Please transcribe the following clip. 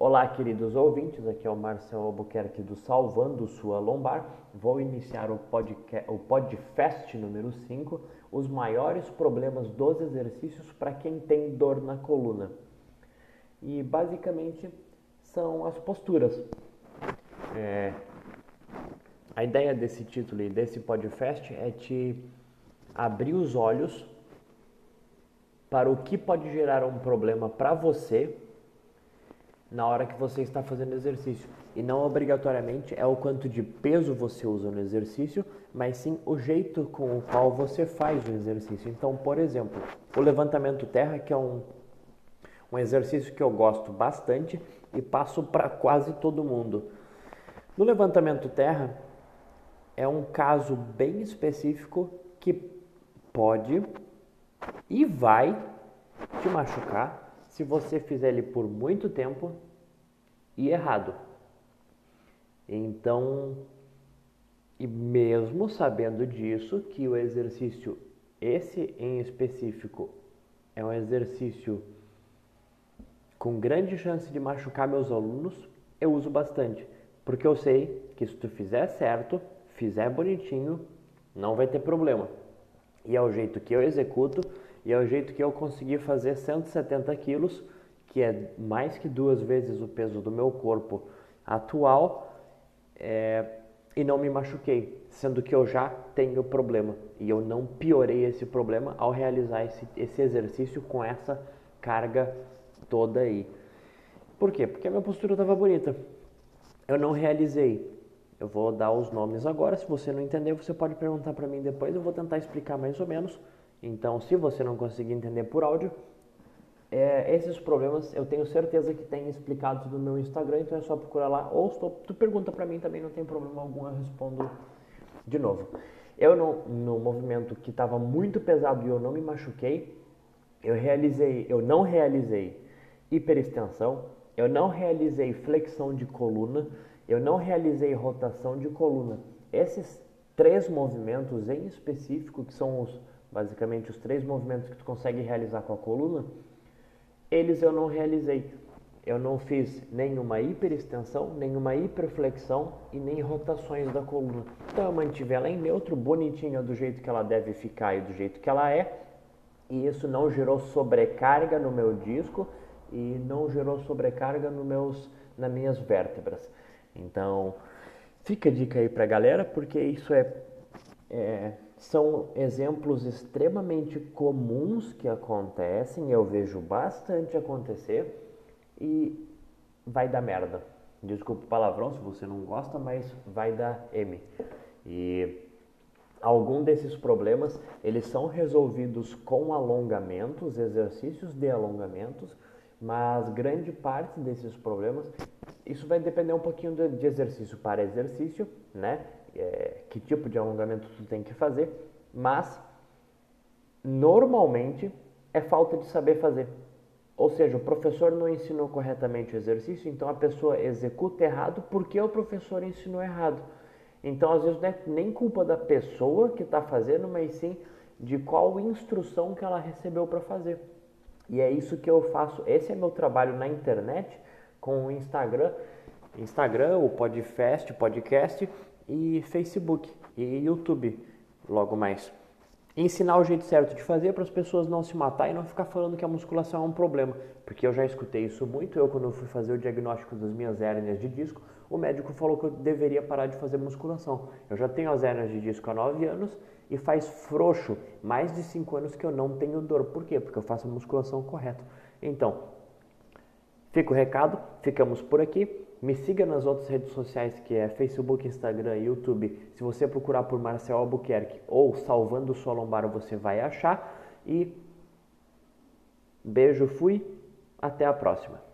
Olá, queridos ouvintes, aqui é o Marcelo Albuquerque do Salvando Sua Lombar. Vou iniciar o, podcast, o podcast número 5, os maiores problemas dos exercícios para quem tem dor na coluna. E basicamente são as posturas. É, a ideia desse título e desse podcast é te abrir os olhos para o que pode gerar um problema para você na hora que você está fazendo exercício. E não obrigatoriamente é o quanto de peso você usa no exercício, mas sim o jeito com o qual você faz o exercício. Então, por exemplo, o levantamento terra, que é um, um exercício que eu gosto bastante e passo para quase todo mundo. No levantamento terra, é um caso bem específico que pode e vai te machucar se você fizer ele por muito tempo e errado. Então, e mesmo sabendo disso, que o exercício, esse em específico, é um exercício com grande chance de machucar meus alunos, eu uso bastante. Porque eu sei que se tu fizer certo, fizer bonitinho, não vai ter problema. E é o jeito que eu executo e é o jeito que eu consegui fazer 170 quilos, que é mais que duas vezes o peso do meu corpo atual, é, e não me machuquei, sendo que eu já tenho problema. E eu não piorei esse problema ao realizar esse, esse exercício com essa carga toda aí. Por quê? Porque a minha postura estava bonita. Eu não realizei. Eu vou dar os nomes agora. Se você não entender, você pode perguntar para mim depois. Eu vou tentar explicar mais ou menos. Então, se você não conseguir entender por áudio, é, esses problemas eu tenho certeza que tem explicados no meu Instagram, então é só procurar lá. Ou tu, tu pergunta para mim também, não tem problema algum, eu respondo de novo. Eu, no, no movimento que estava muito pesado e eu não me machuquei, eu realizei, eu não realizei hiperextensão, eu não realizei flexão de coluna, eu não realizei rotação de coluna. Esses três movimentos em específico, que são os basicamente os três movimentos que tu consegue realizar com a coluna, eles eu não realizei. Eu não fiz nenhuma hiperextensão, nenhuma hiperflexão e nem rotações da coluna. Então eu mantive ela em neutro, bonitinha do jeito que ela deve ficar e do jeito que ela é. E isso não gerou sobrecarga no meu disco e não gerou sobrecarga no meus, nas minhas vértebras. Então, fica a dica aí pra galera, porque isso é, é são exemplos extremamente comuns que acontecem, eu vejo bastante acontecer e vai dar merda. Desculpa o palavrão se você não gosta, mas vai dar M. E algum desses problemas, eles são resolvidos com alongamentos, exercícios de alongamentos, mas grande parte desses problemas, isso vai depender um pouquinho de exercício para exercício, né? É, que tipo de alongamento tu tem que fazer, mas normalmente é falta de saber fazer. Ou seja, o professor não ensinou corretamente o exercício, então a pessoa executa errado porque o professor ensinou errado. Então, às vezes, não é nem culpa da pessoa que está fazendo, mas sim de qual instrução que ela recebeu para fazer. E é isso que eu faço. Esse é meu trabalho na internet, com o Instagram. Instagram, o Podfest, podcast, e Facebook e YouTube logo mais. ensinar o jeito certo de fazer para as pessoas não se matar e não ficar falando que a musculação é um problema, porque eu já escutei isso muito. Eu, quando fui fazer o diagnóstico das minhas hérnias de disco, o médico falou que eu deveria parar de fazer musculação. Eu já tenho as hérnias de disco há 9 anos e faz frouxo mais de 5 anos que eu não tenho dor. Por quê? Porque eu faço a musculação correta. Então, fica o recado, ficamos por aqui. Me siga nas outras redes sociais que é Facebook, Instagram e YouTube. Se você procurar por Marcel Albuquerque ou Salvando Sua Lombar, você vai achar. E beijo, fui, até a próxima.